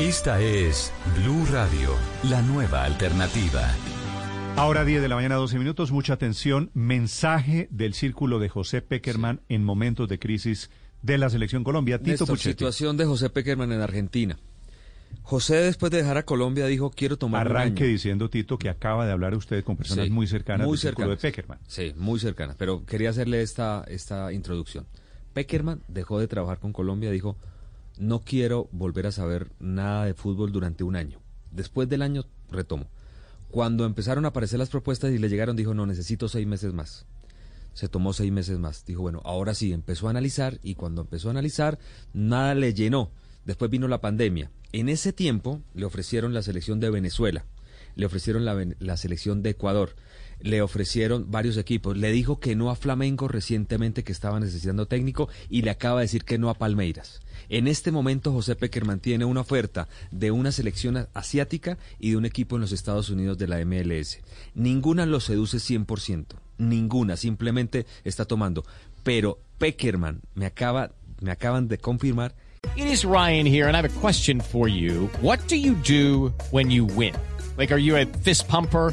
Esta es Blue Radio, la nueva alternativa. Ahora 10 de la mañana, 12 minutos. Mucha atención. Mensaje del círculo de José Peckerman en momentos de crisis de la Selección Colombia. Tito Néstor, situación de José Peckerman en Argentina. José, después de dejar a Colombia, dijo, quiero tomar un Arranque año". diciendo, Tito, que acaba de hablar usted con personas Sí, muy cercanas muy del círculo de cercanas. Peckerman. Sí, muy cercanas, pero quería hacerle esta, esta introducción. Peckerman dejó de trabajar con Colombia, dijo, no quiero volver a saber nada de fútbol durante un año. Después del año, retomo. Cuando empezaron a aparecer las propuestas y le llegaron, dijo, no, necesito seis meses más. Se tomó seis meses más. Dijo, bueno, ahora sí, empezó a analizar y cuando empezó a analizar, nada le llenó. Después vino la pandemia. En ese tiempo le ofrecieron la selección de Venezuela, le ofrecieron la, la selección de Ecuador, le ofrecieron varios equipos. Le dijo que no a Flamengo recientemente que estaba necesitando técnico y le acaba de decir que no a Palmeiras. En este momento José Peckerman tiene una oferta de una selección asiática y de un equipo en los Estados Unidos de la MLS. Ninguna lo seduce 100%, ninguna, simplemente está tomando. Pero Peckerman me acaba me acaban de confirmar It is Ryan here, and I have a question for you. What do you do when you win? Like, are you a fist pumper?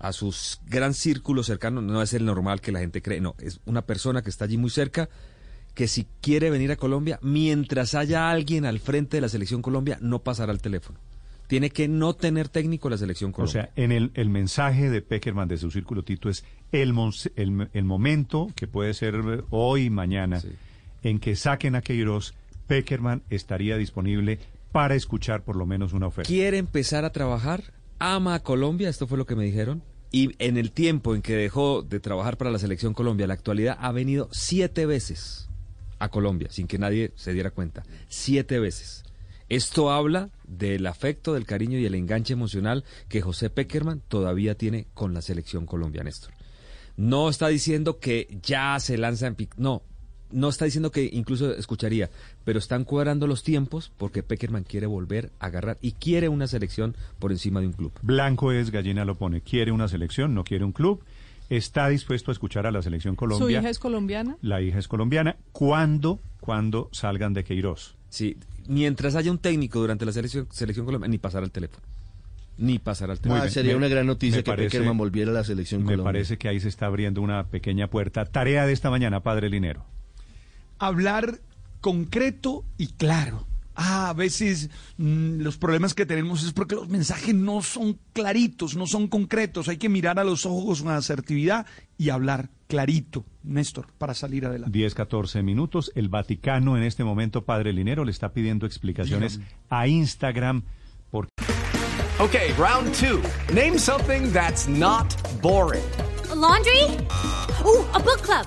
a su s- gran círculo cercano, no es el normal que la gente cree, no, es una persona que está allí muy cerca, que si quiere venir a Colombia, mientras haya alguien al frente de la selección Colombia, no pasará el teléfono. Tiene que no tener técnico la selección O Colombia. sea, en el, el mensaje de Peckerman de su círculo, Tito, es el, el, el momento, que puede ser hoy, mañana, Sí. en que saquen a Queiroz, Peckerman estaría disponible para escuchar por lo menos una oferta. quiere empezar a trabajar, ama a Colombia, esto fue lo que me dijeron, y en el tiempo en que dejó de trabajar para la selección Colombia, la actualidad ha venido siete veces a Colombia, sin que nadie se diera cuenta, siete veces. Esto habla del afecto, del cariño y el enganche emocional que José Peckerman todavía tiene con la selección Colombia, Néstor. No está diciendo que ya se lanza en pic. No, no está diciendo que incluso escucharía, pero están cuadrando los tiempos porque Peckerman quiere volver a agarrar y quiere una selección por encima de un club. Blanco es, gallina lo pone. Quiere una selección, no quiere un club. Está dispuesto a escuchar a la selección Colombia. ¿Su hija es colombiana? La hija es colombiana. ¿Cuándo? Cuando salgan de Queiroz. Sí, mientras haya un técnico durante la selección, selección colombiana, ni pasar al teléfono. Ni pasar al teléfono. Ah, sería Me- una gran noticia que parece- Peckerman volviera a la selección Me Colombia. parece que ahí se está abriendo una pequeña puerta. Tarea de esta mañana, padre Linero. Hablar concreto y claro. Ah, a veces mm, los problemas que tenemos es porque los mensajes no son claritos, no son concretos. Hay que mirar a los ojos con asertividad y hablar clarito, Néstor, para salir adelante. 10, 14 minutos. El Vaticano en este momento, padre Linero, le está pidiendo explicaciones a Instagram por Okay, round two. Name something that's not boring. A laundry? Ooh, a book club.